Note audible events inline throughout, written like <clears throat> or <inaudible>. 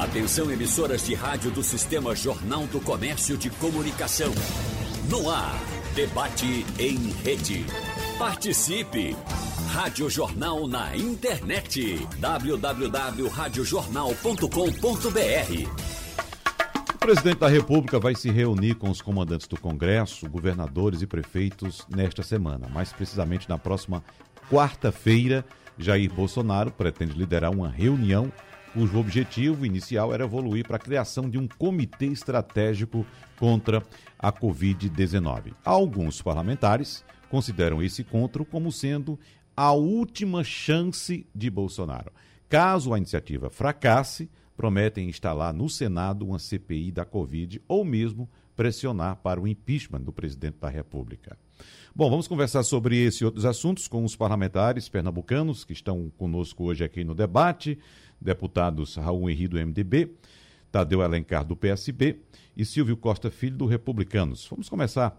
Atenção emissoras de rádio do Sistema Jornal do Comércio de Comunicação. No ar, debate em rede. Participe! Rádio Jornal na internet. www.radiojornal.com.br O presidente da República vai se reunir com os comandantes do Congresso, governadores e prefeitos nesta semana, mais precisamente na próxima quarta-feira. Jair Bolsonaro pretende liderar uma reunião cujo objetivo inicial era evoluir para a criação de um comitê estratégico contra a Covid-19. Alguns parlamentares consideram esse encontro como sendo a última chance de Bolsonaro. Caso a iniciativa fracasse, prometem instalar no Senado uma CPI da Covid ou mesmo pressionar para o impeachment do presidente da República. Bom, vamos conversar sobre esse e outros assuntos com os parlamentares pernambucanos que estão conosco hoje aqui no debate deputados Raul Henrique do MDB, Tadeu Alencar do PSB e Silvio Costa Filho do Republicanos. Vamos começar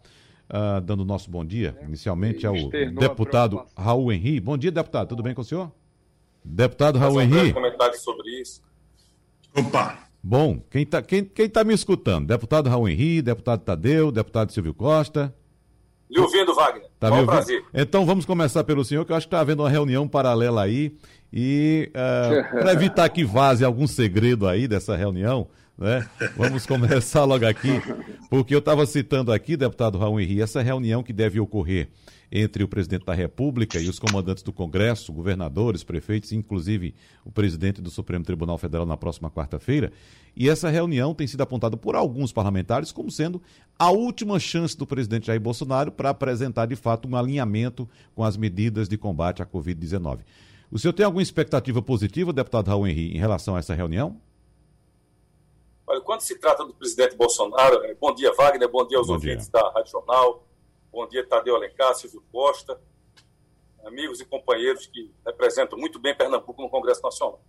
uh, dando nosso bom dia, inicialmente ao deputado Raul Henrique. Bom dia, deputado. Tudo bem com o senhor? Deputado Raul Henrique. comentário sobre isso. Opa! Bom, quem está quem, quem tá me escutando? Deputado Raul Henrique, deputado Tadeu, deputado Silvio Costa. Lhe ouvindo, Wagner. Tá Bom prazer. Então vamos começar pelo senhor, que eu acho que está havendo uma reunião paralela aí e uh, eh, para evitar que vaze algum segredo aí dessa reunião, né? Vamos começar logo aqui, porque eu estava citando aqui, deputado Raul Henrique, essa reunião que deve ocorrer entre o presidente da República e os comandantes do Congresso, governadores, prefeitos, inclusive o presidente do Supremo Tribunal Federal na próxima quarta-feira. E essa reunião tem sido apontada por alguns parlamentares como sendo a última chance do presidente Jair Bolsonaro para apresentar de fato um alinhamento com as medidas de combate à Covid-19. O senhor tem alguma expectativa positiva, deputado Raul Henrique, em relação a essa reunião? Olha, quando se trata do presidente Bolsonaro, é, bom dia, Wagner, bom dia aos bom ouvintes dia. da Rádio Jornal, bom dia, Tadeu Alencar, Silvio Costa, amigos e companheiros que representam muito bem Pernambuco no Congresso Nacional.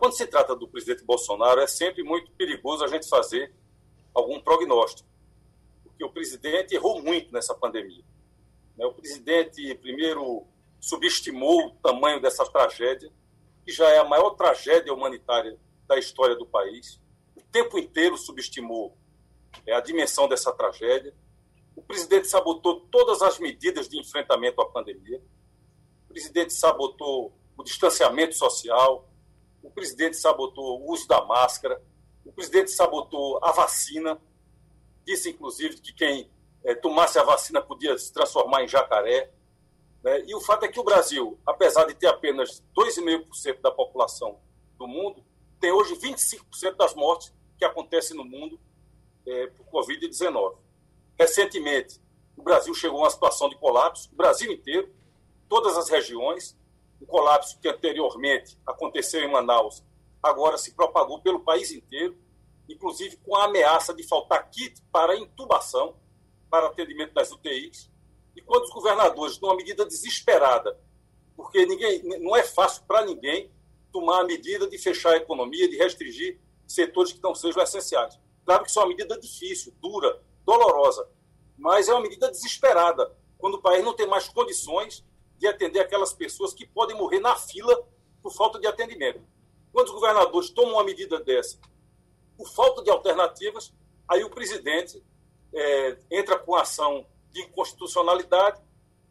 Quando se trata do presidente Bolsonaro, é sempre muito perigoso a gente fazer algum prognóstico, porque o presidente errou muito nessa pandemia. Né? O presidente, primeiro, subestimou o tamanho dessa tragédia, que já é a maior tragédia humanitária da história do país. O tempo inteiro subestimou é, a dimensão dessa tragédia. O presidente sabotou todas as medidas de enfrentamento à pandemia. O presidente sabotou o distanciamento social. O presidente sabotou o uso da máscara. O presidente sabotou a vacina. Disse, inclusive, que quem é, tomasse a vacina podia se transformar em jacaré. Né? E o fato é que o Brasil, apesar de ter apenas 2,5% da população do mundo, tem hoje 25% das mortes que acontecem no mundo é, por Covid-19. Recentemente, o Brasil chegou a uma situação de colapso, o Brasil inteiro, todas as regiões. O colapso que anteriormente aconteceu em Manaus agora se propagou pelo país inteiro, inclusive com a ameaça de faltar kit para intubação, para atendimento das UTIs. E quando os governadores, numa medida desesperada, porque ninguém, não é fácil para ninguém tomar a medida de fechar a economia, de restringir setores que não sejam essenciais. Claro que isso é uma medida difícil, dura, dolorosa, mas é uma medida desesperada, quando o país não tem mais condições de atender aquelas pessoas que podem morrer na fila por falta de atendimento. Quando os governadores tomam uma medida dessa, por falta de alternativas, aí o presidente é, entra com ação de inconstitucionalidade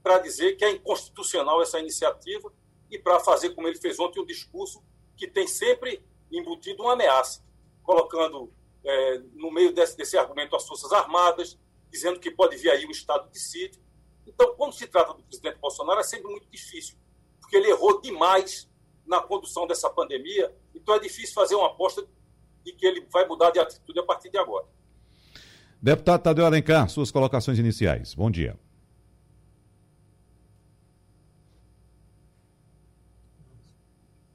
para dizer que é inconstitucional essa iniciativa e para fazer, como ele fez ontem, um discurso que tem sempre embutido uma ameaça, colocando é, no meio desse, desse argumento as Forças Armadas, dizendo que pode vir aí um estado de sítio. Então, quando se trata do presidente Bolsonaro, é sempre muito difícil, porque ele errou demais na condução dessa pandemia, então é difícil fazer uma aposta de que ele vai mudar de atitude a partir de agora. Deputado Tadeu Alencar, suas colocações iniciais. Bom dia.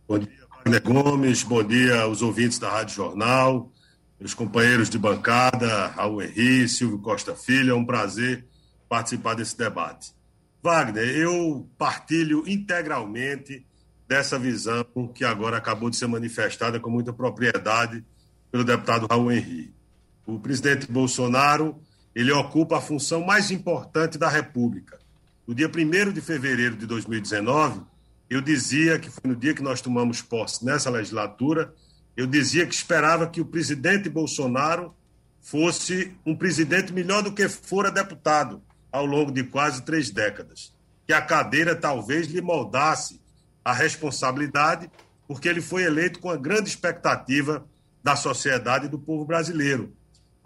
Bom dia, Wagner Gomes. Bom dia aos ouvintes da Rádio Jornal, meus companheiros de bancada, Raul Henrique, Silvio Costa Filho. É um prazer participar desse debate. Wagner, eu partilho integralmente dessa visão que agora acabou de ser manifestada com muita propriedade pelo deputado Raul Henrique. O presidente Bolsonaro ele ocupa a função mais importante da República. No dia 1 de fevereiro de 2019, eu dizia que foi no dia que nós tomamos posse nessa legislatura eu dizia que esperava que o presidente Bolsonaro fosse um presidente melhor do que fora deputado ao longo de quase três décadas. Que a cadeira talvez lhe moldasse a responsabilidade, porque ele foi eleito com a grande expectativa da sociedade e do povo brasileiro.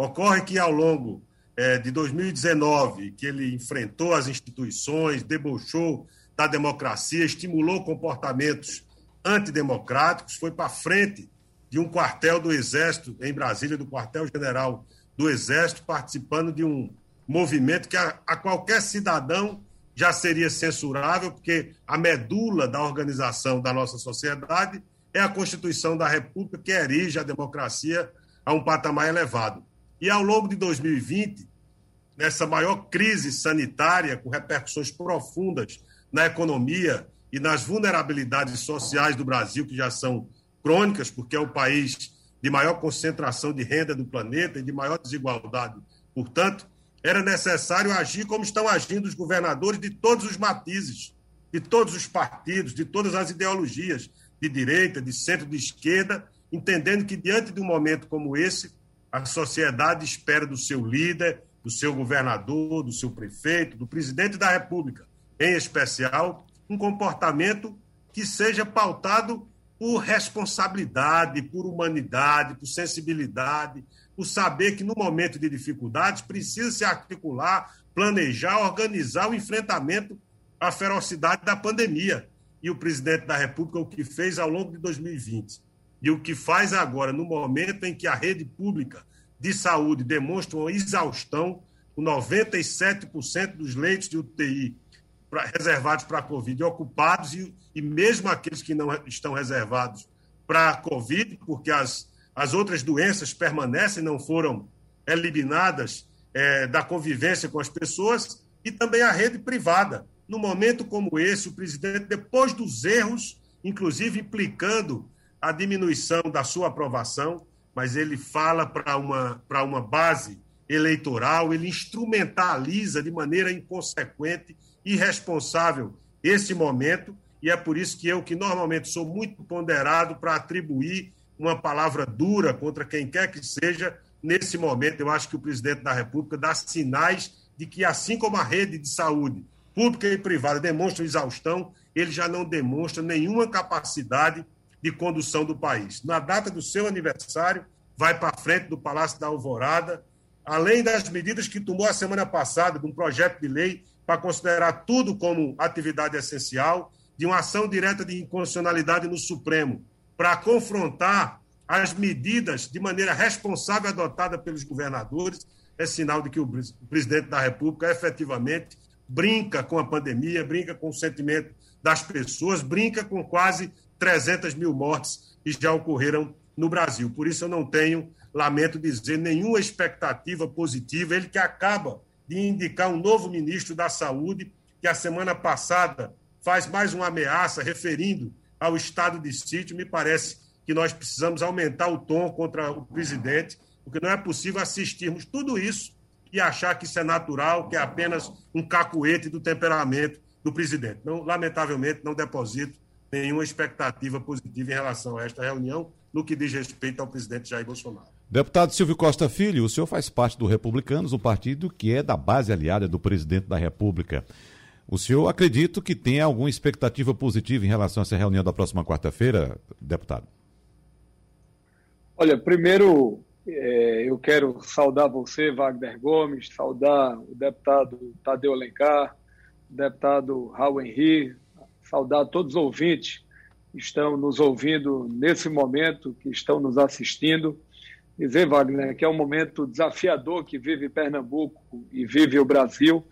Ocorre que ao longo é, de 2019, que ele enfrentou as instituições, debochou da democracia, estimulou comportamentos antidemocráticos, foi para frente de um quartel do Exército em Brasília, do quartel-general do Exército, participando de um movimento que a, a, qualquer cidadão já seria censurável, porque a medula da organização da nossa sociedade é a Constituição da República, que erige a democracia a um patamar elevado. E ao longo de 2020, nessa maior crise sanitária, com repercussões profundas na economia e nas vulnerabilidades sociais do Brasil, que já são crônicas, porque é o país de maior concentração de renda do planeta e de maior desigualdade. Portanto, era necessário agir como estão agindo os governadores de todos os matizes, de todos os partidos, de todas as ideologias, de direita, de centro, de esquerda, entendendo que diante de um momento como esse, a sociedade espera do seu líder, do seu governador, do seu prefeito, do presidente da República, em especial, um comportamento que seja pautado por responsabilidade, por humanidade, por sensibilidade, por saber que no momento de dificuldades precisa se articular, planejar, organizar o enfrentamento à ferocidade da pandemia. E o presidente da República o que fez ao longo de 2020 e o que faz agora, no momento em que a rede pública de saúde demonstra uma exaustão, com 97% dos leitos de UTI pra, reservados para a Covid ocupados, e, e mesmo aqueles que não estão reservados para a Covid, porque as, as outras doenças permanecem, não foram eliminadas é, da convivência com as pessoas, e também a rede privada. No momento como esse, o presidente, depois dos erros, inclusive implicando a diminuição da sua aprovação, mas ele fala para uma, uma base eleitoral, ele instrumentaliza de maneira inconsequente, irresponsável esse momento, e é por isso que eu, que normalmente sou muito ponderado para atribuir uma palavra dura contra quem quer que seja, nesse momento eu acho que o presidente da República dá sinais de que, assim como a rede de saúde pública e privada demonstra exaustão, ele já não demonstra nenhuma capacidade de condução do país. Na data do seu aniversário, vai para frente do Palácio da Alvorada, além das medidas que tomou a semana passada, de um projeto de lei para considerar tudo como atividade essencial, de uma ação direta de inconstitucionalidade no Supremo, para confrontar as medidas de maneira responsável adotada pelos governadores, é sinal de que o presidente da República efetivamente brinca com a pandemia, brinca com o sentimento das pessoas, brinca com quase 300 mil mortes que já ocorreram no Brasil. Por isso, eu não tenho, lamento dizer, nenhuma expectativa positiva. Ele que acaba de indicar um novo ministro da Saúde, que a semana passada faz mais uma ameaça referindo ao estado de sítio. Me parece que nós precisamos aumentar o tom contra o presidente, porque não é possível assistirmos tudo isso e achar que isso é natural, que é apenas um cacuete do temperamento do presidente. Não, lamentavelmente, não deposito nenhuma expectativa positiva em relação a esta reunião no que diz respeito ao presidente Jair Bolsonaro. Deputado Silvio Costa Filho, o senhor faz parte do Republicanos, um partido que é da base aliada do presidente da República. O senhor acredita que tem alguma expectativa positiva em relação a essa reunião da próxima quarta-feira, deputado? Olha, primeiro é, eu quero saudar você, Wagner Gomes, saudar o deputado Tadeu Alencar, o deputado Raul Henri, saudar todos os ouvintes que estão nos ouvindo nesse momento, que estão nos assistindo. Dizer, Wagner, que é um momento desafiador que vive Pernambuco e vive o Brasil.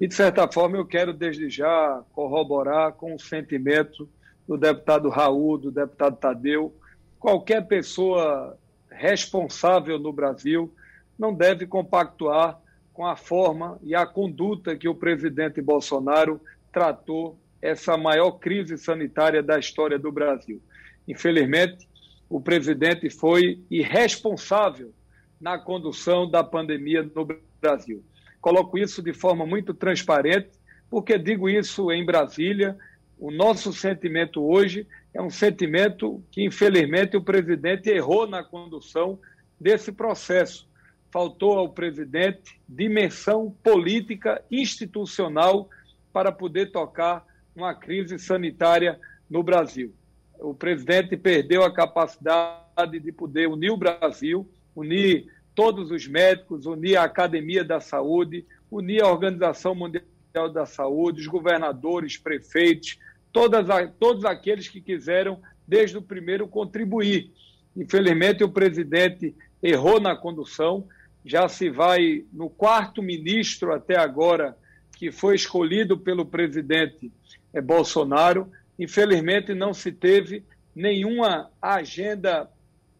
E, de certa forma, eu quero desde já corroborar com o sentimento do deputado Raul, do deputado Tadeu. Qualquer pessoa responsável no Brasil não deve compactuar com a forma e a conduta que o presidente Bolsonaro tratou essa maior crise sanitária da história do Brasil. Infelizmente, o presidente foi irresponsável na condução da pandemia no Brasil. Coloco isso de forma muito transparente, porque digo isso em Brasília, O nosso sentimento hoje é um sentimento que, infelizmente, o presidente errou na condução desse processo. Faltou ao presidente dimensão política institucional para poder tocar uma crise sanitária no Brasil. O presidente perdeu a capacidade de poder unir o Brasil, unir todos os médicos, unir a Academia da Saúde, unir a Organização Mundial da Saúde, os governadores, prefeitos, todas, todos aqueles que quiseram, desde o primeiro, contribuir. Infelizmente, o presidente errou na condução, já se vai no quarto ministro até agora, que foi escolhido pelo presidente Bolsonaro. Infelizmente, não se teve nenhuma agenda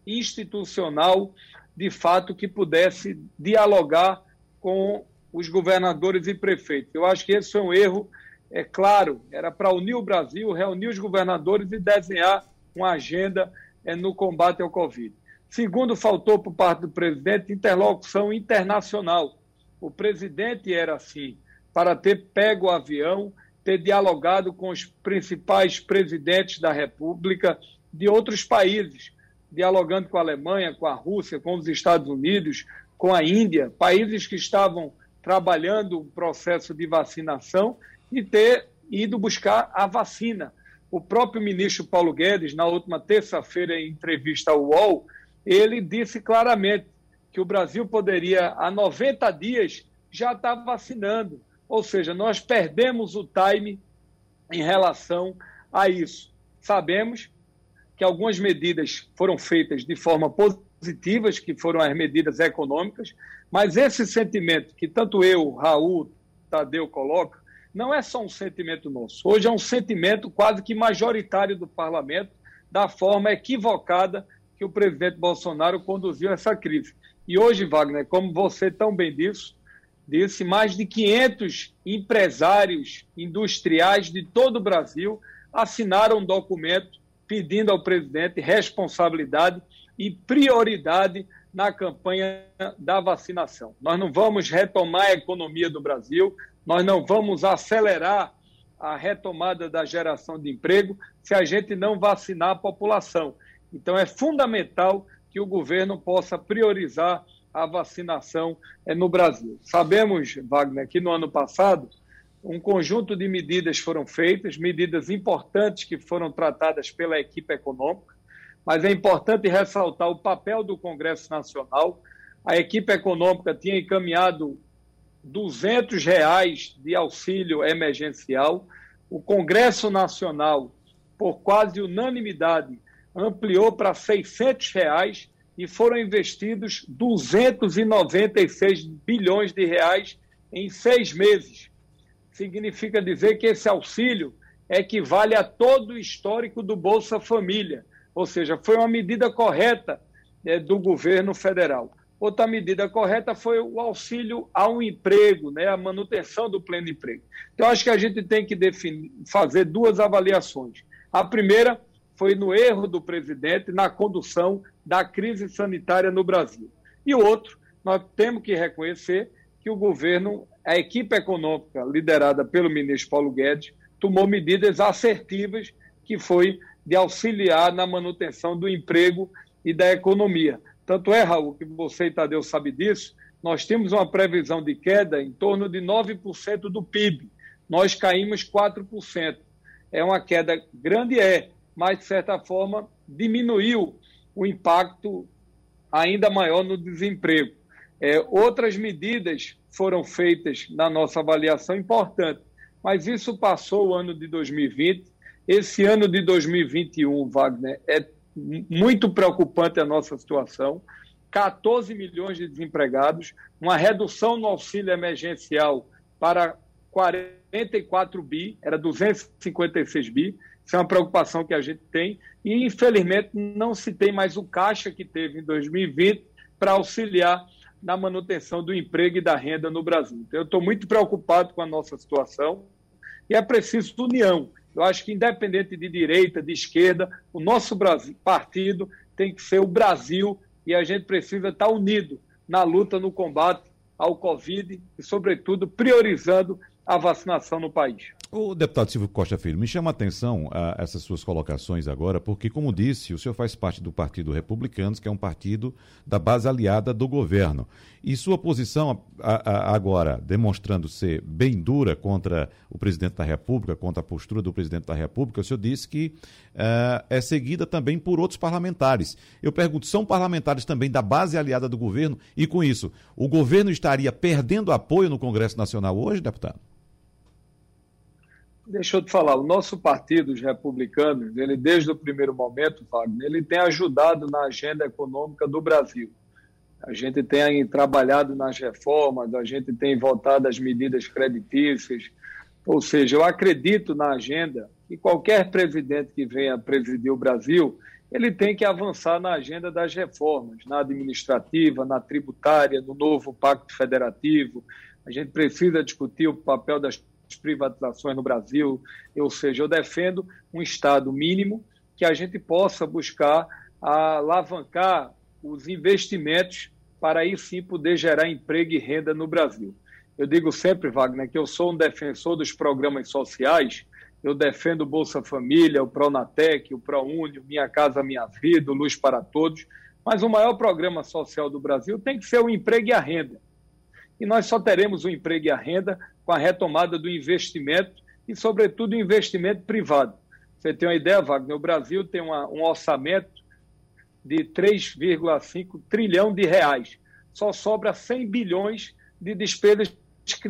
institucional de fato que pudesse dialogar com os governadores e prefeitos. Eu acho que esse foi um erro, é claro, era para unir o Brasil, reunir os governadores e desenhar uma agenda é, no combate ao Covid. Segundo, faltou por parte do presidente interlocução internacional. O presidente era assim, para ter pego o avião, ter dialogado com os principais presidentes da República de outros países, dialogando com a Alemanha, com a Rússia, com os Estados Unidos, com a Índia, países que estavam trabalhando o processo de vacinação e ter ido buscar a vacina. O próprio ministro Paulo Guedes, na última terça-feira, em entrevista ao UOL, ele disse claramente que o Brasil poderia, há 90 dias, já estar vacinando. Ou seja, nós perdemos o time em relação a isso. Sabemos que algumas medidas foram feitas de forma positivas, que foram as medidas econômicas, mas esse sentimento que tanto eu, Raul, Tadeu coloca, não é só um sentimento nosso. Hoje é um sentimento quase que majoritário do parlamento da forma equivocada que o presidente Bolsonaro conduziu essa crise. E hoje, Wagner, como você tão bem disse, disse mais de 500 empresários industriais de todo o Brasil assinaram um documento pedindo ao presidente responsabilidade e prioridade na campanha da vacinação. Nós não vamos retomar a economia do Brasil, nós não vamos acelerar a retomada da geração de emprego se a gente não vacinar a população. Então, é fundamental que o governo possa priorizar a vacinação eh, no Brasil. Sabemos, Wagner, que no ano passado um conjunto de medidas foram feitas, medidas importantes que foram tratadas pela equipe econômica, mas é importante ressaltar o papel do Congresso Nacional. A equipe econômica tinha encaminhado 200 reais de auxílio emergencial. O Congresso Nacional, por quase unanimidade, ampliou para 600 reais e foram investidos 296 bilhões de reais em seis meses significa dizer que esse auxílio equivale a todo o histórico do Bolsa Família, ou seja, foi uma medida correta né, do governo federal. Outra medida correta foi o auxílio ao emprego, né, a manutenção do pleno emprego. Então, acho que a gente tem que definir, fazer duas avaliações. A primeira foi no erro do presidente na condução da crise sanitária no Brasil. E o outro, nós temos que reconhecer que o governo a equipe econômica liderada pelo ministro Paulo Guedes tomou medidas assertivas que foi de auxiliar na manutenção do emprego e da economia. Tanto é, Raul, que você e Tadeu sabe disso, nós temos uma previsão de queda em torno de 9% do PIB. Nós caímos 4%. É uma queda grande, é, mas de certa forma diminuiu o impacto ainda maior no desemprego. É, outras medidas foram feitas na nossa avaliação importante, mas isso passou o ano de 2020. Esse ano de 2021, Wagner, é muito preocupante a nossa situação. 14 milhões de desempregados, uma redução no auxílio emergencial para 44 bi, era 256 bi. Isso é uma preocupação que a gente tem. E, infelizmente, não se tem mais o caixa que teve em 2020 para auxiliar na manutenção do emprego e da renda no Brasil. Então, eu estou muito preocupado com a nossa situação e é preciso união. Eu acho que, independente de direita, de esquerda, o nosso Brasil, partido tem que ser o Brasil e a gente precisa estar unido na luta, no combate ao Covid e, sobretudo, priorizando a vacinação no país. O deputado Silvio Costa Filho, me chama a atenção a essas suas colocações agora, porque, como disse, o senhor faz parte do Partido Republicanos, que é um partido da base aliada do governo. E sua posição a, a, agora, demonstrando ser bem dura contra o presidente da República, contra a postura do presidente da República, o senhor disse que uh, é seguida também por outros parlamentares. Eu pergunto, são parlamentares também da base aliada do governo? E com isso, o governo estaria perdendo apoio no Congresso Nacional hoje, deputado? Deixa eu te falar, o nosso partido, os republicanos, ele desde o primeiro momento, Wagner, ele tem ajudado na agenda econômica do Brasil. A gente tem trabalhado nas reformas, a gente tem votado as medidas creditícias, ou seja, eu acredito na agenda e qualquer presidente que venha presidir o Brasil, ele tem que avançar na agenda das reformas, na administrativa, na tributária, no novo pacto federativo. A gente precisa discutir o papel das privatizações no Brasil, ou seja, eu defendo um Estado mínimo que a gente possa buscar alavancar os investimentos para aí sim poder gerar emprego e renda no Brasil. Eu digo sempre, Wagner, que eu sou um defensor dos programas sociais, eu defendo o Bolsa Família, o Pronatec, o ProUnio, Minha Casa Minha Vida, o Luz para Todos, mas o maior programa social do Brasil tem que ser o emprego e a renda. E nós só teremos o emprego e a renda com a retomada do investimento e, sobretudo, investimento privado. Você tem uma ideia, Wagner? O Brasil tem uma, um orçamento de 3,5 trilhão de reais. Só sobra 100 bilhões de despesas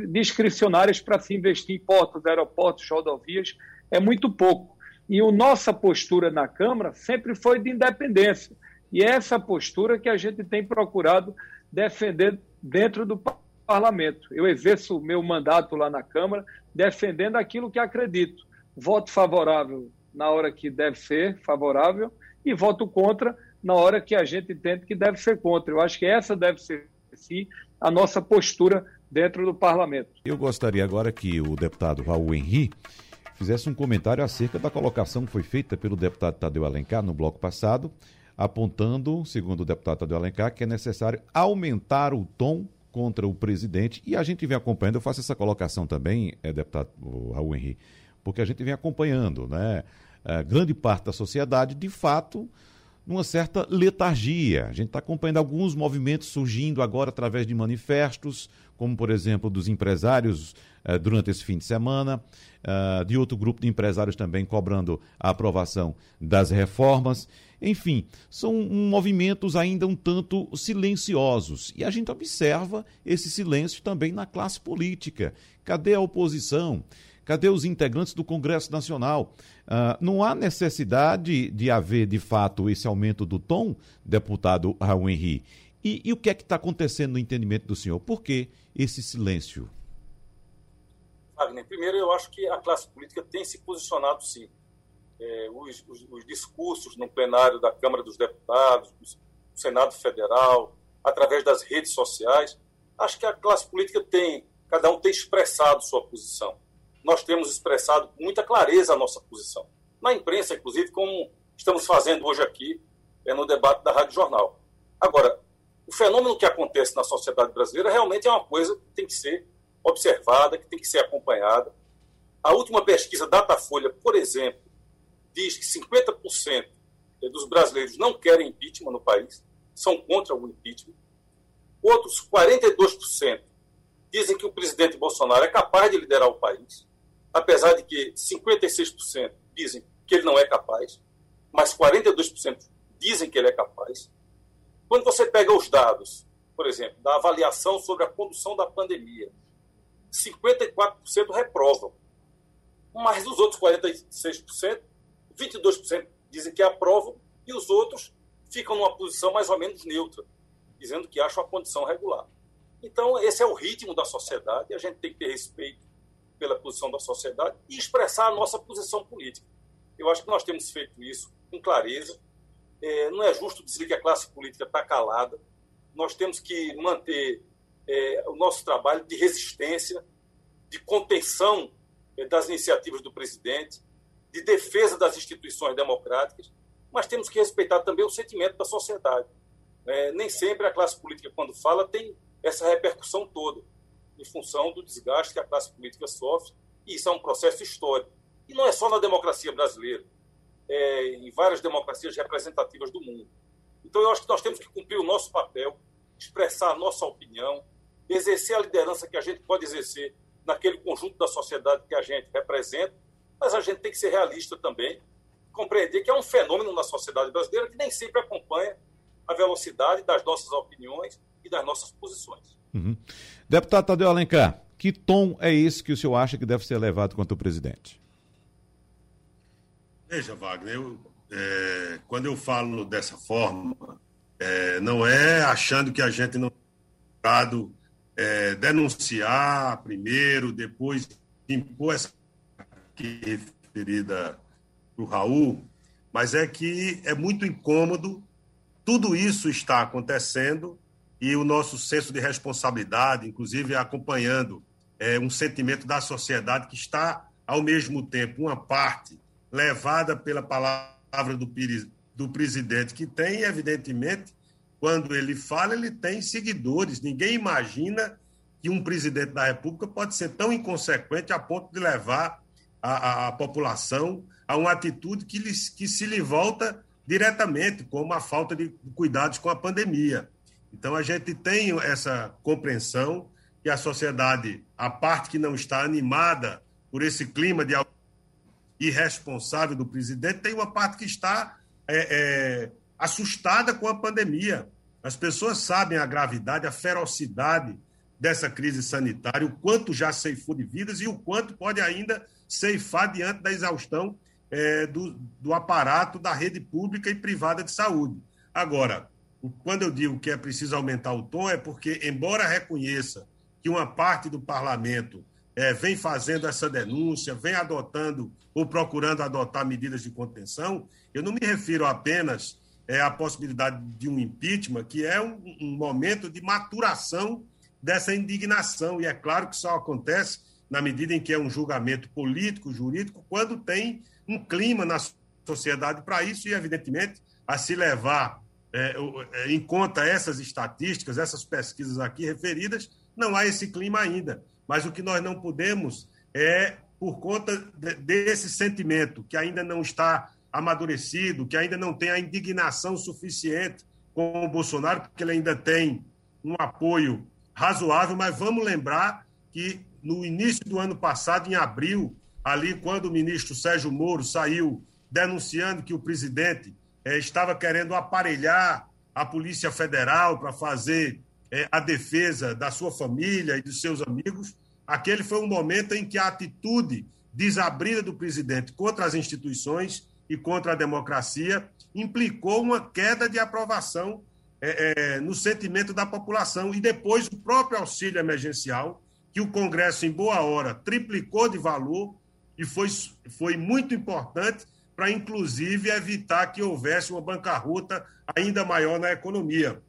discricionárias para se investir em portos, aeroportos, rodovias. É muito pouco. E a nossa postura na Câmara sempre foi de independência. E é essa postura que a gente tem procurado defender dentro do parlamento. Eu exerço o meu mandato lá na Câmara defendendo aquilo que acredito. Voto favorável na hora que deve ser favorável e voto contra na hora que a gente entende que deve ser contra. Eu acho que essa deve ser, sim, a nossa postura dentro do parlamento. Eu gostaria agora que o deputado Raul Henri fizesse um comentário acerca da colocação que foi feita pelo deputado Tadeu Alencar no bloco passado, apontando, segundo o deputado Tadeu Alencar, que é necessário aumentar o tom contra o presidente. E a gente vem acompanhando, eu faço essa colocação também, é, deputado Raul Henrique, porque a gente vem acompanhando, né? A grande parte da sociedade, de fato, numa certa letargia. A gente está acompanhando alguns movimentos surgindo agora através de manifestos, como, por exemplo, dos empresários eh, durante esse fim de semana, uh, de outro grupo de empresários também cobrando a aprovação das reformas. Enfim, são movimentos ainda um tanto silenciosos. E a gente observa esse silêncio também na classe política. Cadê a oposição? Cadê os integrantes do Congresso Nacional? Uh, não há necessidade de haver, de fato, esse aumento do tom, deputado Raul Henri. E, e o que é que está acontecendo no entendimento do senhor? Por que esse silêncio? Wagner, primeiro eu acho que a classe política tem se posicionado sim é, os, os, os, discursos no plenário da Câmara dos Deputados, do Senado Federal, através das redes sociais, acho que a classe política tem, cada um tem expressado sua posição. Nós temos expressado com muita clareza a nossa posição. Na imprensa, inclusive, como estamos fazendo hoje aqui é, no debate da Rádio Jornal. Agora, o fenômeno que acontece na sociedade brasileira realmente é uma coisa que tem que ser observada, que tem que ser acompanhada. A última pesquisa Datafolha, por exemplo, diz que 50% dos brasileiros não querem impeachment no país, são contra o impeachment. Outros 42% dizem que o presidente Bolsonaro é capaz de liderar o país, apesar de que 56% dizem que ele não é capaz, mas 42% dizem que ele é capaz. Quando você pega os dados, por exemplo, da avaliação sobre a condução da pandemia, 54% reprovam, mas os outros 46% 22% dizem que aprovam e os outros ficam numa posição mais ou menos neutra, dizendo que acham a condição regular. Então, esse é o ritmo da sociedade, a gente tem que ter respeito pela posição da sociedade e expressar a nossa posição política. Eu acho que nós temos feito isso com clareza. É, não é justo dizer que a classe política está calada. Nós temos que manter é, o nosso trabalho de resistência, de contenção é, das iniciativas do presidente, de defesa das instituições democráticas, mas temos que respeitar também o sentimento da sociedade. É, nem sempre a classe política, quando fala, tem essa repercussão toda, em função do desgaste que a classe política sofre E isso é um processo histórico. E não é só na democracia brasileira, é em várias democracias representativas do mundo. Então, eu acho que nós temos que cumprir o nosso papel, expressar a nossa opinião, exercer a liderança que a gente pode exercer naquele conjunto da sociedade que a gente representa, mas a gente tem que ser realista também, compreender que é um fenômeno na sociedade brasileira que nem sempre acompanha a velocidade das nossas opiniões e das nossas posições. Uhum. Deputado Tadeu Alencar, que tom é esse que o senhor acha que deve ser levado contra o presidente? Veja, Wagner, eu, é, quando eu falo dessa forma, é, não é achando que a gente não pode é, denunciar primeiro, depois impor essa aqui referida para o Raul, mas é que é muito incômodo tudo isso está acontecendo e o nosso senso de responsabilidade, inclusive acompanhando é, um sentimento da sociedade que está, ao mesmo tempo, uma parte levada pela palavra do, do presidente, que tem, evidentemente, quando ele fala, ele tem seguidores. Ninguém imagina que um presidente da República pode ser tão inconsequente a ponto de levar a, a, a população a uma atitude que, lhes, que se lhe volta diretamente, como a falta de cuidados com a pandemia. Então, a gente tem essa compreensão que a sociedade, a parte que não está animada por esse clima de irresponsável do presidente, tem uma parte que está é, é, assustada com a pandemia. As pessoas sabem a gravidade, a ferocidade dessa crise sanitária, o quanto já ceifou de vidas e o quanto pode ainda ceifar diante da exaustão é, do, do aparato da rede pública e privada de saúde. Agora, quando eu digo que é preciso aumentar o tom, é porque, embora reconheça que uma parte do parlamento é, vem fazendo essa denúncia, vem adotando ou procurando adotar medidas de contenção, eu não me refiro apenas é, à possibilidade de um impeachment, que é um, um momento de maturação dessa indignação. E é claro que só acontece na medida em que é um julgamento político, jurídico, quando tem um clima na sociedade para isso e, evidentemente, a se levar é, é, em conta essas estatísticas, essas pesquisas aqui referidas, não há esse clima ainda. Mas o que nós não podemos é, por conta de, desse sentimento que ainda não está amadurecido, que ainda não tem a indignação suficiente com o Bolsonaro, porque ele ainda tem um apoio razoável, mas vamos lembrar que no início do ano passado, em abril, ali quando o ministro Sérgio Moro saiu denunciando que o presidente eh, estava querendo aparelhar a Polícia Federal para fazer eh, a defesa da sua família e dos seus amigos, aquele foi um momento em que a atitude desabrida do presidente contra as instituições e contra a democracia implicou uma queda de aprovação eh, no sentimento da população. E depois o próprio auxílio emergencial, que o Congresso, em boa hora, triplicou de valor, e foi, foi muito importante para, inclusive, evitar que houvesse uma bancarrota ainda maior na economia.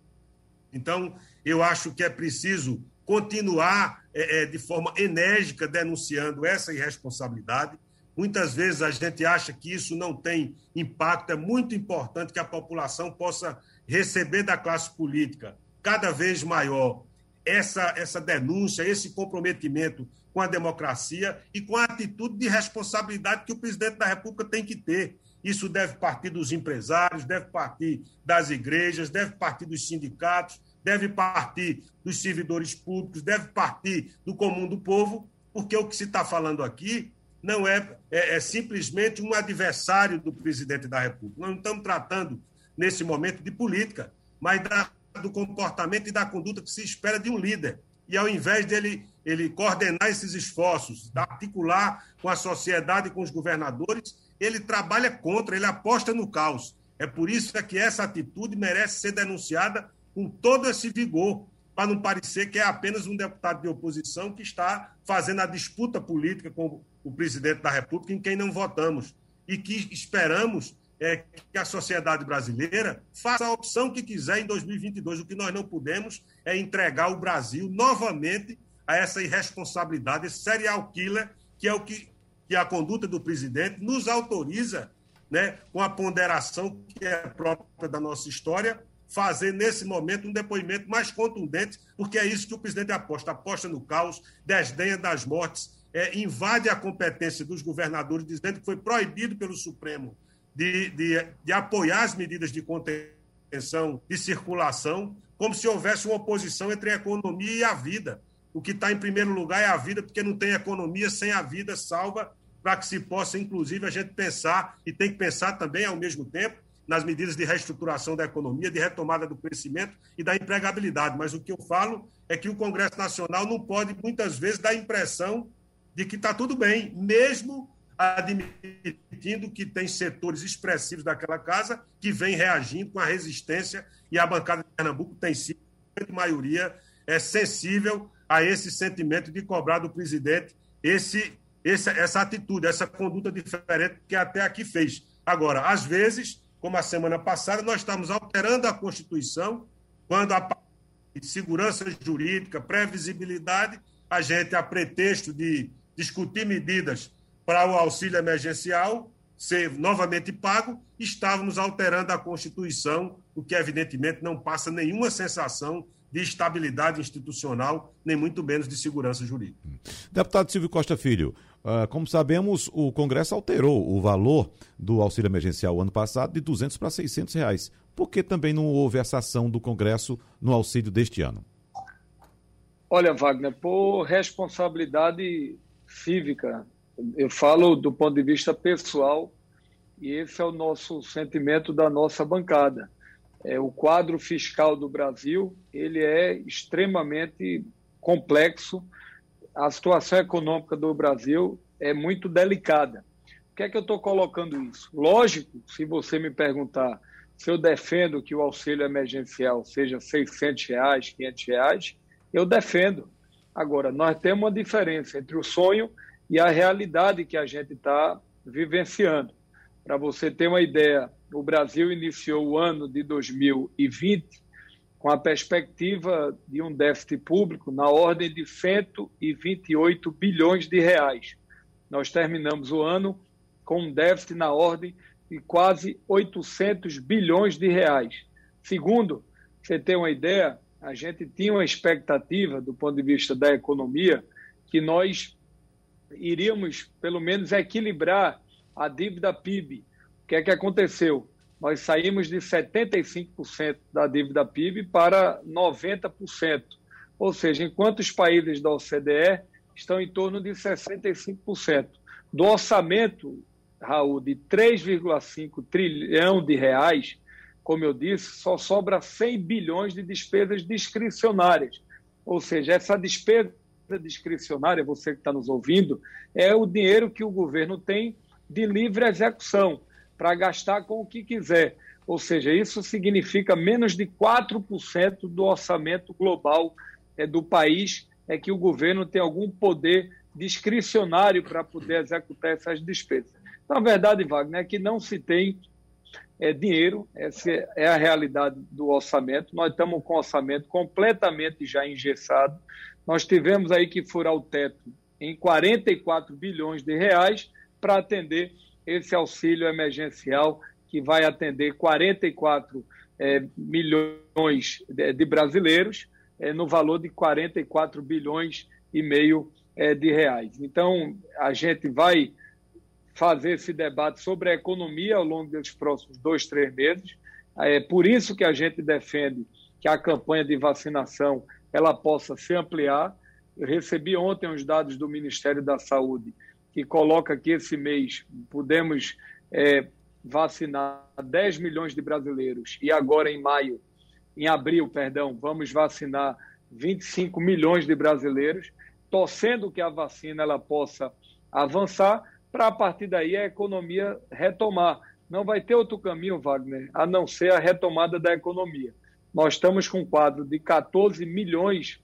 Então, eu acho que é preciso continuar é, é, de forma enérgica denunciando essa irresponsabilidade. Muitas vezes a gente acha que isso não tem impacto, é muito importante que a população possa receber da classe política cada vez maior essa, essa denúncia, esse comprometimento com a democracia e com a atitude de responsabilidade que o presidente da República tem que ter. Isso deve partir dos empresários, deve partir das igrejas, deve partir dos sindicatos, deve partir dos servidores públicos, deve partir do comum do povo, porque o que se está falando aqui não é, é, é, simplesmente um adversário do presidente da República. Nós não estamos tratando, nesse momento, de política, mas da, do comportamento e da conduta que se espera de um líder. E ao invés dele ele coordenar esses esforços, articular com a sociedade e com os governadores, ele trabalha contra, ele aposta no caos. É por isso que essa atitude merece ser denunciada com todo esse vigor, para não parecer que é apenas um deputado de oposição que está fazendo a disputa política com o presidente da República, em quem não votamos, e que esperamos é, que a sociedade brasileira faça a opção que quiser em 2022. O que nós não podemos é entregar o Brasil novamente a essa irresponsabilidade, esse serial killer, que é o que, que a conduta do presidente nos autoriza, né, com a ponderação que é própria da nossa história, fazer nesse momento um depoimento mais contundente, porque é isso que o presidente aposta, aposta no caos, desdenha das mortes é, invade a competência dos governadores, dizendo que foi proibido pelo Supremo de, de, de apoiar as medidas de contenção de circulação, como se houvesse uma oposição entre a economia e a vida. O que está em primeiro lugar é a vida, porque não tem economia sem a vida salva, para que se possa, inclusive, a gente pensar, e tem que pensar também ao mesmo tempo, nas medidas de reestruturação da economia, de retomada do crescimento e da empregabilidade. Mas o que eu falo é que o Congresso Nacional não pode, muitas vezes, dar a impressão de que está tudo bem, mesmo admitindo que tem setores expressivos daquela casa que vem reagindo com a resistência e a bancada de Pernambuco tem sido, a maioria, é sensível a esse sentimento de cobrar do presidente esse, esse, essa atitude, essa conduta diferente que até aqui fez. Agora, às vezes, como a semana passada, nós estamos alterando a Constituição quando a segurança jurídica, previsibilidade, a gente, a pretexto de discutir medidas para o auxílio emergencial ser novamente pago, estávamos alterando a Constituição, o que evidentemente não passa nenhuma sensação de estabilidade institucional, nem muito menos de segurança jurídica. Deputado Silvio Costa Filho, ah, como sabemos, o Congresso alterou o valor do auxílio emergencial ano passado de 200 para 600 reais. Por que também não houve essa ação do Congresso no auxílio deste ano? Olha, Wagner, por responsabilidade cívica, eu falo do ponto de vista pessoal, e esse é o nosso sentimento da nossa bancada. É, o quadro fiscal do Brasil ele é extremamente complexo. A situação econômica do Brasil é muito delicada. Por que é que eu estou colocando isso? Lógico, se você me perguntar se eu defendo que o auxílio emergencial seja 600 reais, 500 reais, eu defendo. Agora, nós temos uma diferença entre o sonho e a realidade que a gente está vivenciando. Para você ter uma ideia, o Brasil iniciou o ano de 2020 com a perspectiva de um déficit público na ordem de 128 bilhões de reais. Nós terminamos o ano com um déficit na ordem de quase 800 bilhões de reais. Segundo, você ter uma ideia, a gente tinha uma expectativa do ponto de vista da economia que nós iríamos, pelo menos, equilibrar a dívida PIB. O que é que aconteceu? Nós saímos de 75% da dívida PIB para 90%. Ou seja, enquanto os países da OCDE estão em torno de 65%. Do orçamento, Raul, de 3,5 trilhão de reais, como eu disse, só sobra 100 bilhões de despesas discricionárias. Ou seja, essa despesa discricionária, você que está nos ouvindo, é o dinheiro que o governo tem de livre execução para gastar com o que quiser. Ou seja, isso significa menos de 4% do orçamento global é, do país é que o governo tem algum poder discricionário para poder executar essas despesas. Na verdade, Wagner, é que não se tem é, dinheiro, essa é a realidade do orçamento. Nós estamos com o orçamento completamente já engessado, nós tivemos aí que furar o teto em 44 bilhões de reais para atender esse auxílio emergencial que vai atender 44 é, milhões de, brasileiros é, no valor de 44 bilhões e meio é, de reais. Então, a gente vai fazer esse debate sobre a economia ao longo dos próximos dois, três meses. É por isso que a gente defende que a campanha de vacinação ela possa se ampliar. Eu recebi ontem os dados do Ministério da Saúde, que coloca que esse mês podemos é, vacinar 10 milhões de brasileiros e agora em maio, em abril, perdão, vamos vacinar 25 milhões de brasileiros, torcendo que a vacina ela possa avançar para a partir daí a economia retomar. Não vai ter outro caminho, Wagner, a não ser a retomada da economia. Nós estamos com um quadro de 14 milhões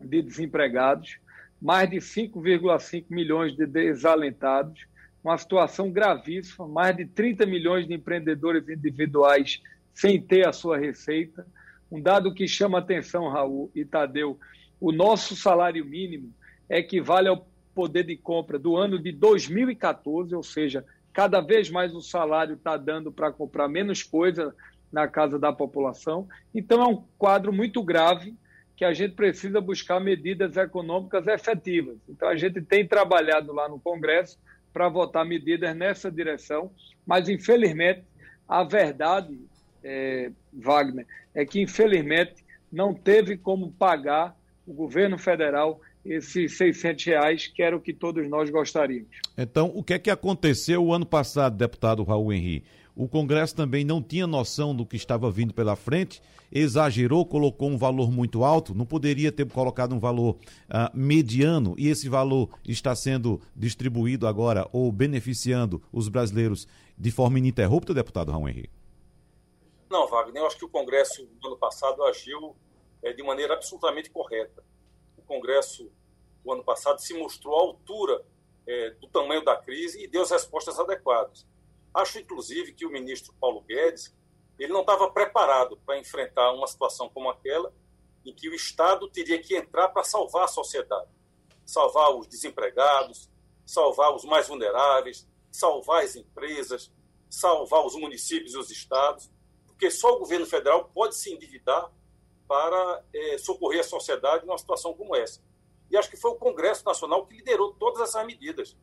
de desempregados, mais de 5,5 milhões de desalentados, uma situação gravíssima, mais de 30 milhões de empreendedores individuais sem ter a sua receita. Um dado que chama atenção, Raul e Tadeu, o nosso salário mínimo equivale ao poder de compra do ano de 2014, ou seja, cada vez mais o salário está dando para comprar menos coisa na casa da população. Então, é um quadro muito grave que a gente precisa buscar medidas econômicas efetivas. Então, a gente tem trabalhado lá no Congresso para votar medidas nessa direção, mas, infelizmente, a verdade, é, Wagner, é que, infelizmente, não teve como pagar o governo federal esses 600 reais, que era o que todos nós gostaríamos. Então, o que é que aconteceu o ano passado, deputado Raul Henrique? O Congresso também não tinha noção do que estava vindo pela frente, exagerou, colocou um valor muito alto, não poderia ter colocado um valor uh, mediano e esse valor está sendo distribuído agora ou beneficiando os brasileiros de forma ininterrupta, deputado Raul Henrique? Não, Wagner, eu acho que o Congresso do ano passado agiu é, de maneira absolutamente correta. O Congresso, o ano passado, se mostrou à altura é, do tamanho da crise e deu as respostas adequadas. Acho, inclusive, que o ministro Paulo Guedes ele não estava preparado para enfrentar uma situação como aquela, em que o Estado teria que entrar para salvar a sociedade, salvar os desempregados, salvar os mais vulneráveis, salvar as empresas, salvar os municípios e os estados, porque só o governo federal pode se endividar para é, socorrer a sociedade numa situação como essa. E acho que foi o Congresso Nacional que liderou todas essas medidas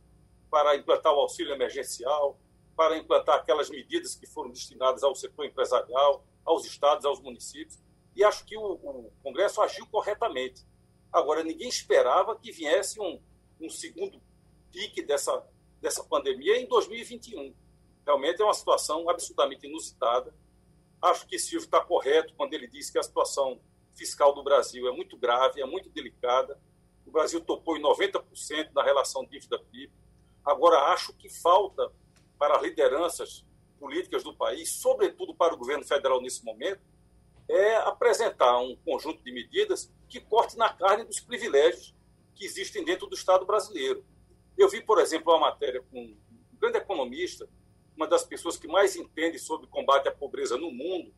para implantar o auxílio emergencial, para implantar aquelas medidas que foram destinadas ao setor empresarial, aos estados, aos municípios. E acho que o, o Congresso agiu corretamente. Agora, ninguém esperava que viesse um, um segundo pique dessa, dessa pandemia em 2021. Realmente é uma situação absolutamente inusitada. Acho que Silvio está correto quando ele diz que a situação fiscal do Brasil é muito grave, é muito delicada. O Brasil topou em 90% na relação dívida-PIB. Agora, acho que falta para as lideranças políticas do país, sobretudo para o governo federal nesse momento, é apresentar um conjunto de medidas que corte na carne dos privilégios que existem dentro do Estado brasileiro. Eu vi, por exemplo, uma matéria com um grande economista, uma das pessoas que mais entende sobre combate à pobreza no mundo,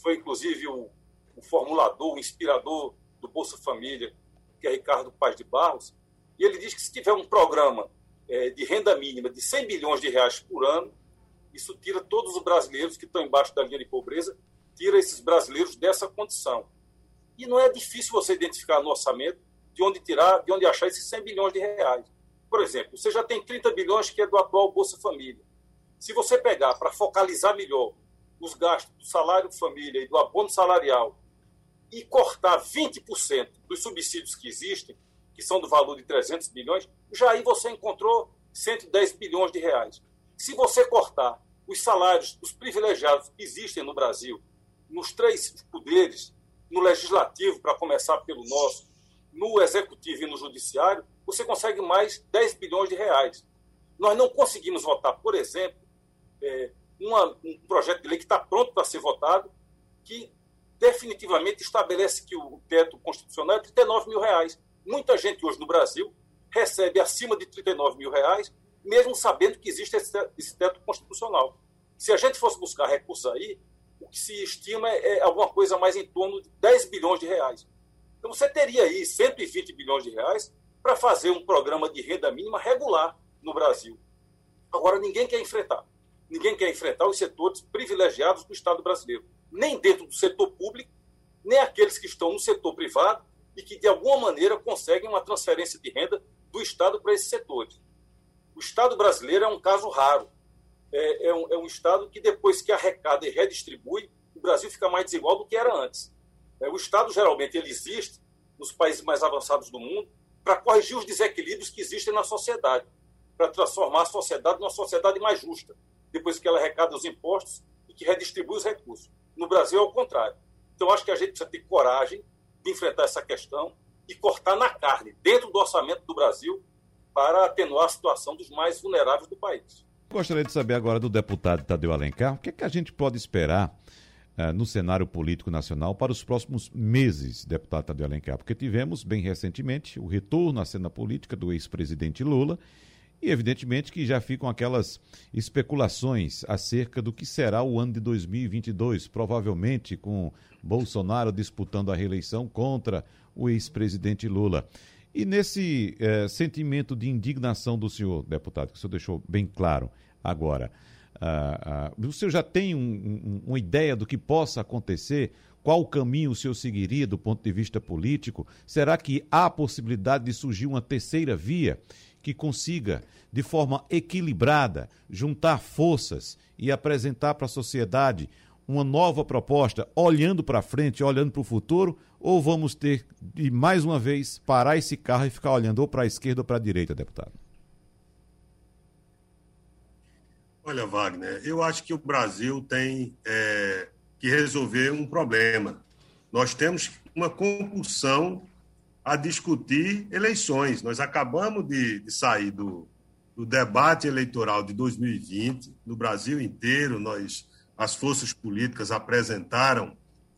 foi inclusive o, o formulador, o inspirador do Bolsa Família, que é Ricardo Paz de Barros, e ele diz que se tiver um programa é, de renda mínima de 100 bilhões de reais por ano, isso tira todos os brasileiros que estão embaixo da linha de pobreza, tira esses brasileiros dessa condição. E não é difícil você identificar no orçamento de onde tirar, de onde achar esses 100 bilhões de reais. Por exemplo, você já tem 30 bilhões que é do atual Bolsa Família. Se você pegar para focalizar melhor os gastos do salário família e do abono salarial e cortar 20% dos subsídios que existem, que são do valor de 300 bilhões, já aí você encontrou 110 bilhões de reais. Se você cortar os salários dos privilegiados que existem no Brasil, nos três poderes, no legislativo, para começar pelo nosso, no executivo e no judiciário, você consegue mais 10 bilhões de reais. Nós não conseguimos votar, por exemplo, é, uma, um projeto de lei que está pronto para ser votado, que definitivamente estabelece que o teto constitucional é 39 mil reais. Muita gente hoje no Brasil recebe acima de 39 mil reais, mesmo sabendo que existe esse teto constitucional. Se a gente fosse buscar recursos aí, o que se estima é, é alguma coisa mais em torno de 10 bilhões de reais. Então você teria aí 120 bilhões de reais para fazer um programa de renda mínima regular no Brasil. Agora, ninguém quer enfrentar. Ninguém quer enfrentar os setores privilegiados do Estado brasileiro, nem dentro do setor público, nem aqueles que estão no setor privado e que, de alguma maneira, conseguem uma transferência de renda do Estado para esses setores. O Estado brasileiro é um caso raro. É, é, um, é um Estado que, depois que arrecada e redistribui, o Brasil fica mais desigual do que era antes. É, o Estado, geralmente, ele existe nos países mais avançados do mundo para corrigir os desequilíbrios que existem na sociedade, para transformar a sociedade numa sociedade mais justa, depois que ela arrecada os impostos e que redistribui os recursos. No Brasil é o contrário. Então, acho que a gente precisa ter coragem de enfrentar essa questão e cortar na carne, dentro do orçamento do Brasil, para atenuar a situação dos mais vulneráveis do país. Gostaria de saber agora do deputado Tadeu Alencar, o que, é que a gente pode esperar uh, no cenário político nacional para os próximos meses, deputado Tadeu Alencar? Porque tivemos, bem recentemente, o retorno à cena política do ex-presidente Lula e, evidentemente, que já ficam aquelas especulações acerca do que será o ano de 2022, provavelmente com Bolsonaro disputando a reeleição contra o ex-presidente Lula. E nesse eh, sentimento de indignação do senhor, deputado, que o senhor deixou bem claro agora, Ah, ah, o senhor já tem um, um, uma ideia do que possa acontecer? Qual caminho o senhor seguiria do ponto de vista político? Será que há possibilidade de surgir uma terceira via que consiga, de forma equilibrada, juntar forças e apresentar para a sociedade uma nova proposta, olhando para frente, olhando para o futuro? Ou vamos ter de mais uma vez parar esse carro e ficar olhando ou para a esquerda ou para a direita, deputado? Olha, Wagner, eu acho que o Brasil tem é, que resolver um problema. Nós temos uma compulsão a discutir eleições. Nós acabamos de, de sair do, do, debate eleitoral de 2020, no Brasil inteiro, nós, as forças políticas apresentaram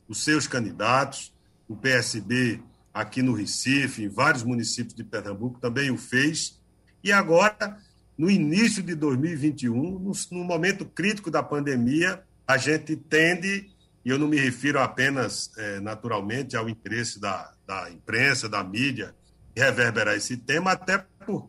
os seus candidatos, o PSB aqui no Recife, em vários municípios de Pernambuco também o fez, e agora no início de 2021, no, momento crítico da pandemia, a gente tende, e eu não me refiro apenas, é, naturalmente, ao interesse da, da imprensa, da mídia, reverberar esse tema, até por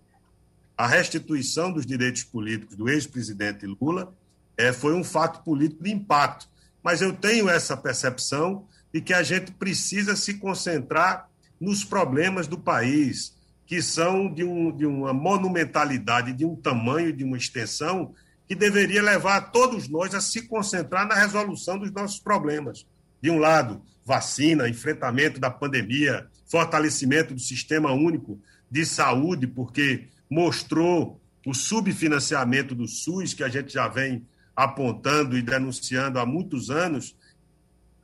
a restituição dos direitos políticos do ex-presidente Lula é, foi um fato político de impacto. Mas eu tenho essa percepção de que a gente precisa se concentrar nos problemas do país, que são de, um, de uma monumentalidade, de um tamanho, de uma extensão, que deveria levar todos nós a se concentrar na resolução dos nossos problemas. De um lado, vacina, enfrentamento da pandemia, fortalecimento do sistema único de saúde, porque mostrou o subfinanciamento do SUS, que a gente já vem apontando e denunciando há muitos anos,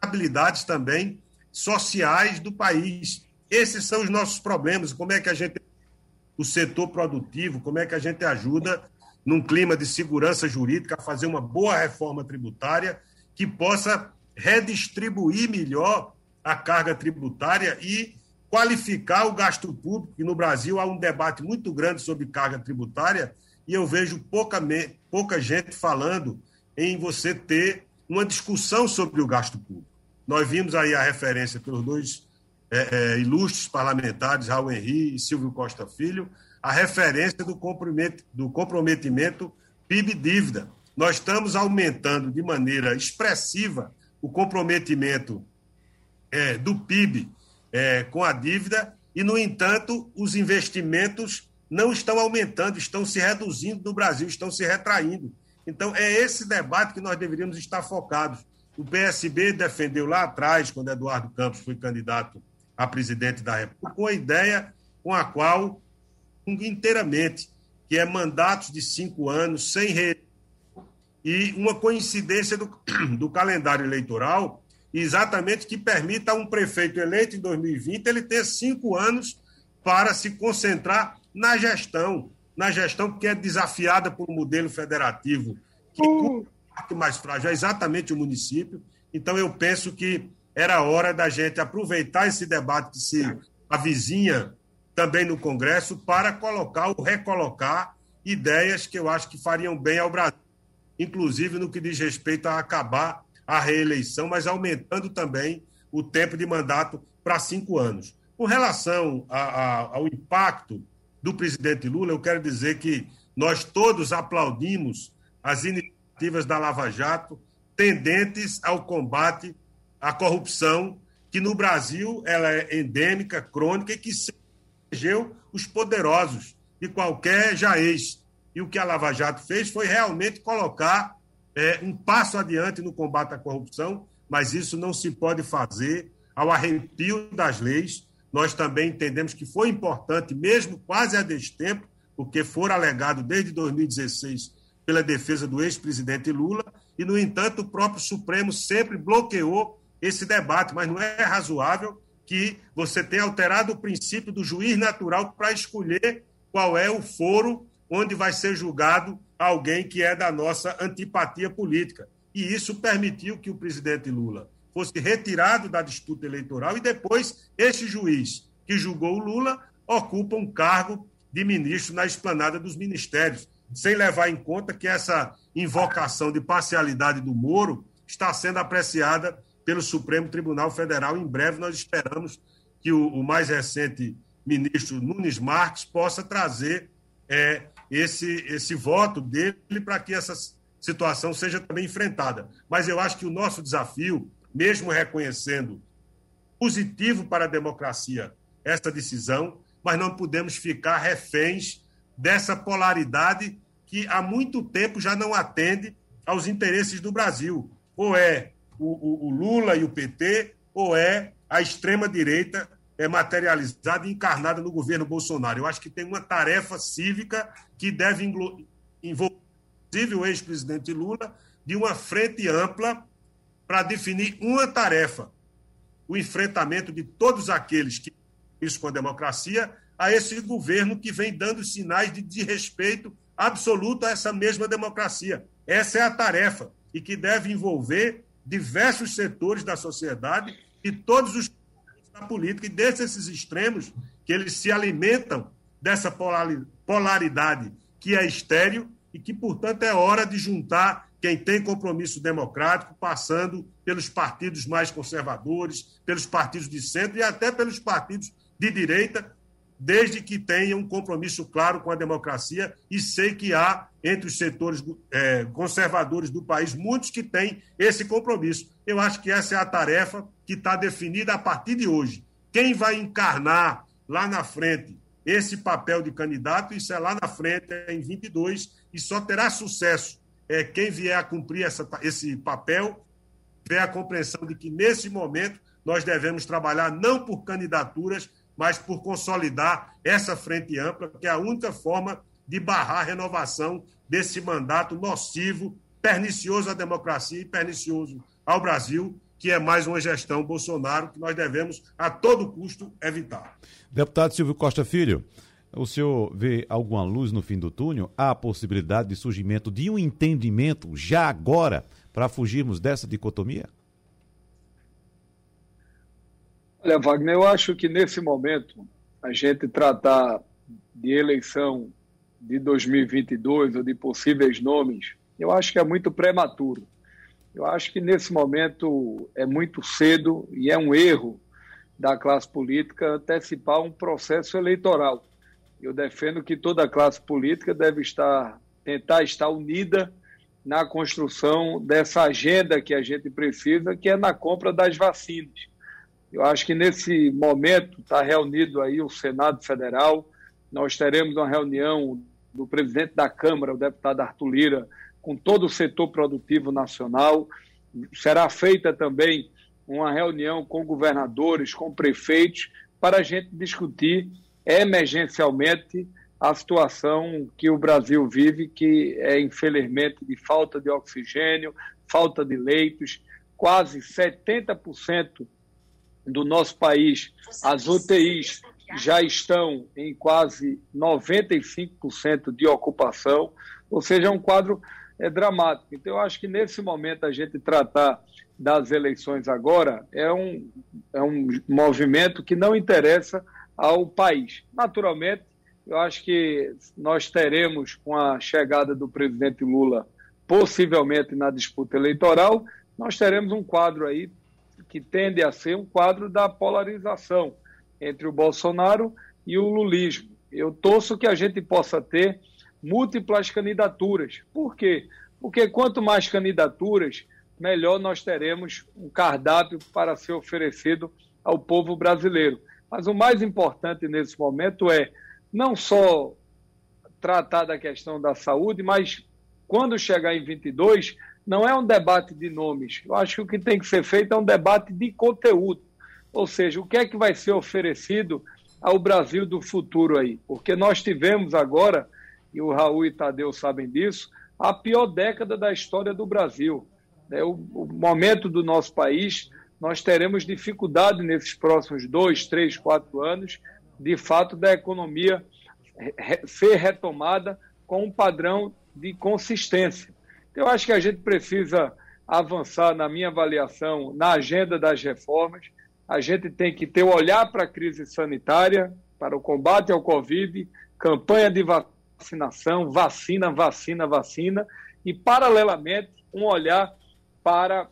habilidades também sociais do país. Esses são os nossos problemas. Como é que a gente. O setor produtivo, como é que a gente ajuda, num clima de segurança jurídica, a fazer uma boa reforma tributária que possa redistribuir melhor a carga tributária e qualificar o gasto público, que no Brasil há um debate muito grande sobre carga tributária, e eu vejo pouca, pouca gente falando em você ter uma discussão sobre o gasto público. Nós vimos aí a referência pelos dois é, é, ilustres parlamentares, Raul Henri e Silvio Costa Filho, a referência do comprometimento, do comprometimento PIB-dívida. Nós estamos aumentando de maneira expressiva o comprometimento é, do PIB é, com a dívida e, no entanto, os investimentos não estão aumentando, estão se reduzindo no Brasil, estão se retraindo. Então, é esse debate que nós deveríamos estar focados. O PSB defendeu lá atrás, quando Eduardo Campos foi candidato a presidente da República, com a ideia com a qual, inteiramente, que é mandatos de cinco anos, sem rede, e uma coincidência do, <clears throat> do calendário eleitoral, exatamente que permita a um prefeito eleito em 2020 ele ter cinco anos para se concentrar na gestão, na gestão que é desafiada por um modelo federativo, que o parte mais frágil é exatamente o município. Então, eu penso que era hora da gente aproveitar esse debate que se avizinha também no Congresso para colocar ou recolocar ideias que eu acho que fariam bem ao Brasil, inclusive no que diz respeito a acabar a reeleição, mas aumentando também o tempo de mandato para cinco anos. Com relação a, a, ao impacto do presidente Lula, eu quero dizer que nós todos aplaudimos as iniciativas da Lava Jato tendentes ao combate a corrupção, que no Brasil ela é endêmica, crônica e que elegeu os poderosos de qualquer jaez. E o que a Lava Jato fez foi realmente colocar é, um passo adiante no combate à corrupção, mas isso não se pode fazer ao arrepio das leis. Nós também entendemos que foi importante, mesmo quase a destempo, porque for alegado desde 2016 pela defesa do ex-presidente Lula, e, no entanto, o próprio Supremo sempre bloqueou esse debate, mas não é razoável que você tenha alterado o princípio do juiz natural para escolher qual é o foro onde vai ser julgado alguém que é da nossa antipatia política. E isso permitiu que o presidente Lula fosse retirado da disputa eleitoral e depois esse juiz que julgou o Lula ocupa um cargo de ministro na esplanada dos ministérios, sem levar em conta que essa invocação de parcialidade do Moro está sendo apreciada pelo Supremo Tribunal Federal. Em breve, nós esperamos que o, o mais recente ministro Nunes Marques possa trazer é, esse, esse voto dele para que essas, situação seja também enfrentada. Mas eu acho que o nosso desafio, mesmo reconhecendo positivo para a democracia essa decisão, mas não podemos ficar reféns dessa polaridade que há muito tempo já não atende aos interesses do Brasil. Ou é o, o, o Lula e o PT, ou é a extrema-direita é materializada e encarnada no governo Bolsonaro. Eu acho que tem uma tarefa cívica que deve envolver, inclusive, o ex-presidente Lula, de uma frente ampla para definir uma tarefa: o enfrentamento de todos aqueles que isso com a democracia a esse governo que vem dando sinais de desrespeito absoluto a essa mesma democracia. Essa é a tarefa e que deve envolver diversos setores da sociedade e todos os política e desses extremos que eles se alimentam dessa polaridade que é estéreo e que, portanto, é hora de juntar quem tem compromisso democrático, passando pelos partidos mais conservadores, pelos partidos de centro e até pelos partidos de direita, desde que tenha um compromisso claro com a democracia. E sei que há, entre os setores é, conservadores do país, muitos que têm esse compromisso. Eu acho que essa é a tarefa que está definida a partir de hoje. Quem vai encarnar lá na frente esse papel de candidato, isso é lá na frente, é em 22, e só terá sucesso é, quem vier a cumprir essa, esse papel, tiver a compreensão de que, nesse momento, nós devemos trabalhar não por candidaturas, mas por consolidar essa frente ampla, que é a única forma de barrar a renovação desse mandato nocivo, pernicioso à democracia e pernicioso ao Brasil, que é mais uma gestão Bolsonaro que nós devemos, a todo custo, evitar. Deputado Silvio Costa Filho, o senhor vê alguma luz no fim do túnel? Há a possibilidade de surgimento de um entendimento já agora para fugirmos dessa dicotomia? Olha, Wagner, eu acho que nesse momento a gente tratar de eleição de 2022 ou de possíveis nomes, eu acho que é muito prematuro. Eu acho que nesse momento é muito cedo e é um erro da classe política antecipar um processo eleitoral. Eu defendo que toda a classe política deve estar tentar estar unida na construção dessa agenda que a gente precisa, que é na compra das vacinas. Eu acho que nesse momento está reunido aí o Senado Federal, nós teremos uma reunião do presidente da Câmara, o deputado Arthur Lira, com todo o setor produtivo nacional. Será feita também uma reunião com governadores, com prefeitos, para a gente discutir emergencialmente a situação que o Brasil vive, que é, infelizmente, de falta de oxigênio, falta de leitos. Quase 70% do nosso país, as UTIs já estão em quase 95% de ocupação, ou seja, é um quadro é dramático. Então, eu acho que nesse momento a gente tratar das eleições agora é um, é um movimento que não interessa ao país. Naturalmente, eu acho que nós teremos, com a chegada do presidente Lula, possivelmente na disputa eleitoral, nós teremos um quadro aí que tende a ser um quadro da polarização entre o Bolsonaro e o lulismo. Eu torço que a gente possa ter múltiplas candidaturas. Por quê? Porque quanto mais candidaturas, melhor nós teremos um cardápio para ser oferecido ao povo brasileiro. Mas o mais importante nesse momento é não só tratar da questão da saúde, mas quando chegar em 22, não é um debate de nomes. Eu acho que o que tem que ser feito é um debate de conteúdo. Ou seja, o que é que vai ser oferecido ao Brasil do futuro aí? Porque nós tivemos agora e o Raul e Tadeu sabem disso, a pior década da história do Brasil. É o, o momento do nosso país, nós teremos dificuldade nesses próximos dois, três, quatro anos, de fato, da economia ser retomada com um padrão de consistência. Então, eu acho que a gente precisa avançar, na minha avaliação, na agenda das reformas. A gente tem que ter o um olhar para a crise sanitária, para o combate ao Covid, campanha de vacinação vacina, vacina, vacina, e, paralelamente, um olhar para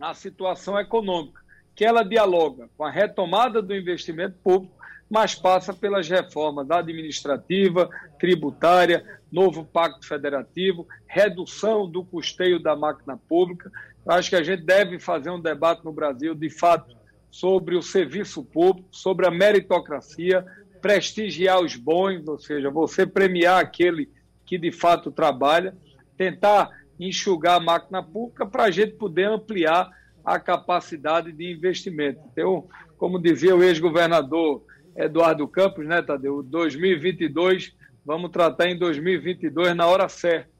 a situação econômica. que ela dialoga com a retomada do investimento público, mas passa pelas reformas administrativa, tributária, novo pacto federativo, redução do custeio da máquina pública. Acho que a gente deve fazer um debate no Brasil, de fato, sobre o serviço público, sobre a meritocracia, prestigiar os bons, ou seja, você premiar aquele que de fato trabalha, tentar enxugar a máquina pública para a gente poder ampliar a capacidade de investimento. Então, como dizia o ex-governador Eduardo Campos, né, Tadeu? 2022, vamos tratar em 2022 na hora certa.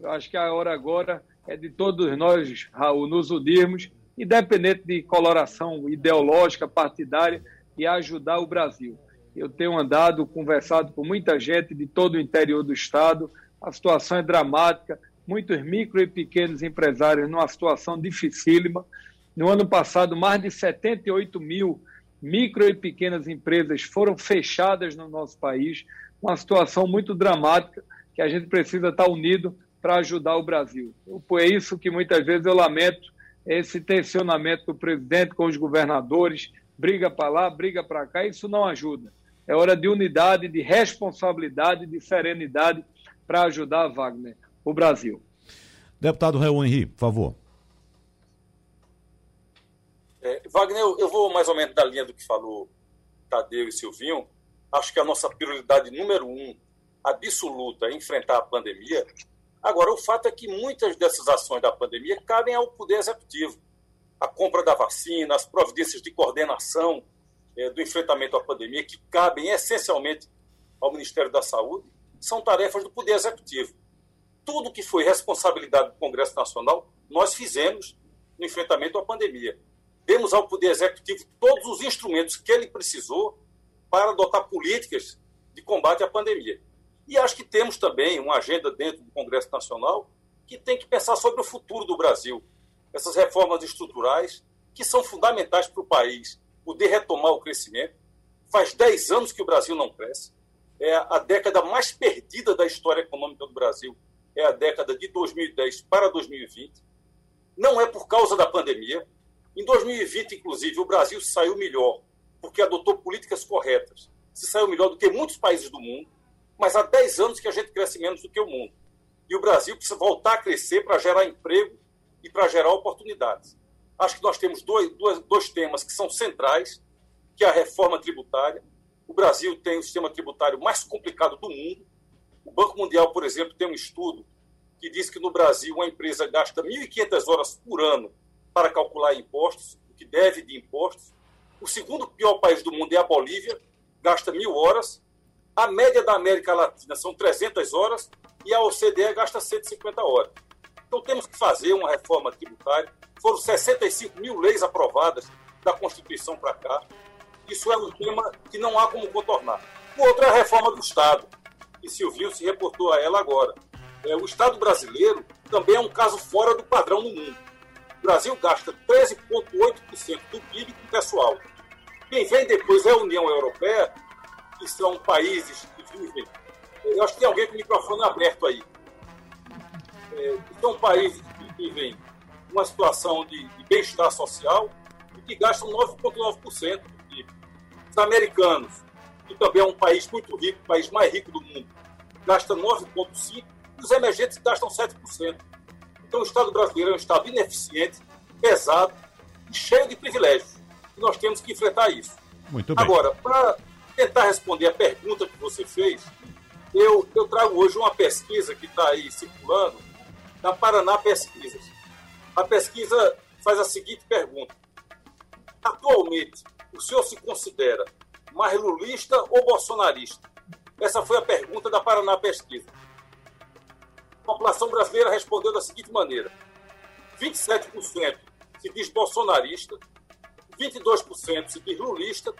Eu acho que a hora agora é de todos nós, Raul, nos unirmos, independente de coloração ideológica, partidária, e ajudar o Brasil. Eu tenho andado, conversado com muita gente de todo o interior do Estado, a situação é dramática, muitos micro e pequenos empresários numa situação dificílima. No ano passado, mais de 78 mil micro e pequenas empresas foram fechadas no nosso país, uma situação muito dramática que a gente precisa estar unido para ajudar o Brasil. É isso que muitas vezes eu lamento, esse tensionamento do presidente com os governadores, briga para lá, briga para cá, isso não ajuda. É hora de unidade, de responsabilidade, de serenidade para ajudar Wagner, o Brasil. Deputado Raul Henri, por favor. É, Wagner, eu, vou mais ou menos da linha do que falou Tadeu e Silvinho. Acho que a nossa prioridade número um, absoluta, é enfrentar a pandemia. Agora, o fato é que muitas dessas ações da pandemia cabem ao Poder Executivo. A compra da vacina, as providências de coordenação é, do enfrentamento à pandemia, que cabem essencialmente ao Ministério da Saúde, são tarefas do Poder Executivo. Tudo que foi responsabilidade do Congresso Nacional, nós fizemos no enfrentamento à pandemia demos ao Poder Executivo todos os instrumentos que ele precisou para adotar políticas de combate à pandemia. E acho que temos também uma agenda dentro do Congresso Nacional que tem que pensar sobre o futuro do Brasil. Essas reformas estruturais que são fundamentais para o país poder retomar o crescimento. Faz 10 anos que o Brasil não cresce. É a década mais perdida da história econômica do Brasil. É a década de 2010 para 2020. Não é por causa da pandemia, em 2020, inclusive, o Brasil saiu melhor, porque adotou políticas corretas. Se saiu melhor do que muitos países do mundo, mas há 10 anos que a gente cresce menos do que o mundo. E o Brasil precisa voltar a crescer para gerar emprego e para gerar oportunidades. Acho que nós temos dois, dois, dois temas que são centrais, que é a reforma tributária. O Brasil tem o sistema tributário mais complicado do mundo. O Banco Mundial, por exemplo, tem um estudo que diz que no Brasil uma empresa gasta 1.500 horas por ano para calcular impostos, o que deve de impostos. O segundo pior país do mundo é a Bolívia, gasta mil horas. A média da América Latina são 300 horas e a OCDE gasta 150 horas. Então temos que fazer uma reforma tributária. Foram 65 mil leis aprovadas da Constituição para cá. Isso é um tema que não há como contornar. O outro é a reforma do Estado, e Silvio se reportou a ela agora. É, o Estado brasileiro também é um caso fora do padrão no mundo. Brasil gasta 13,8% do PIB com pessoal. Quem vem depois é a União Europeia, que são países que vivem. Eu acho que tem alguém com o microfone aberto aí. É, são países que vivem uma situação de, de bem-estar social e que gastam 9,9% do PIB. Os americanos, que também é um país muito rico, o país mais rico do mundo, gasta 9,5%, e os emergentes gastam 7%. Então, o Estado brasileiro é um Estado ineficiente, pesado e cheio de privilégios. E nós temos que enfrentar isso. Muito bem. Agora, para tentar responder a pergunta que você fez, eu, eu trago hoje uma pesquisa que está aí circulando, da Paraná Pesquisas. A pesquisa faz a seguinte pergunta: Atualmente, o senhor se considera mais lulista ou bolsonarista? Essa foi a pergunta da Paraná Pesquisa a população brasileira respondeu da seguinte maneira: 27% se diz bolsonarista, 22% se diz lulista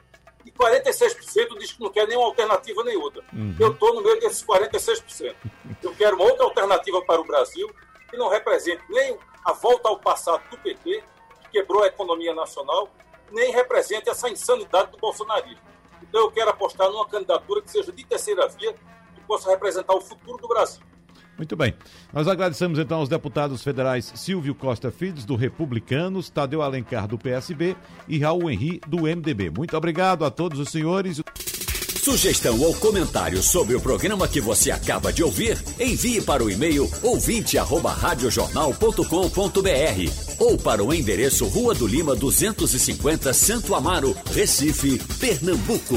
e 46% diz que não quer nenhuma alternativa nem outra. Uhum. Eu estou no meio desses 46%. Eu quero uma outra alternativa para o Brasil que não represente nem a volta ao passado do PT, que quebrou a economia nacional, nem represente essa insanidade do bolsonarismo. Então eu quero apostar numa candidatura que seja de terceira via, que possa representar o futuro do Brasil. Muito bem. Nós agradecemos então aos deputados federais Silvio Costa Filhos, do Republicanos, Tadeu Alencar, do PSB e Raul Henri, do MDB. Muito obrigado a todos os senhores. Sugestão ou comentário sobre o programa que você acaba de ouvir, envie para o e-mail ouvinte@radiojornal.com.br ou para o endereço Rua do Lima 250, Santo Amaro, Recife, Pernambuco.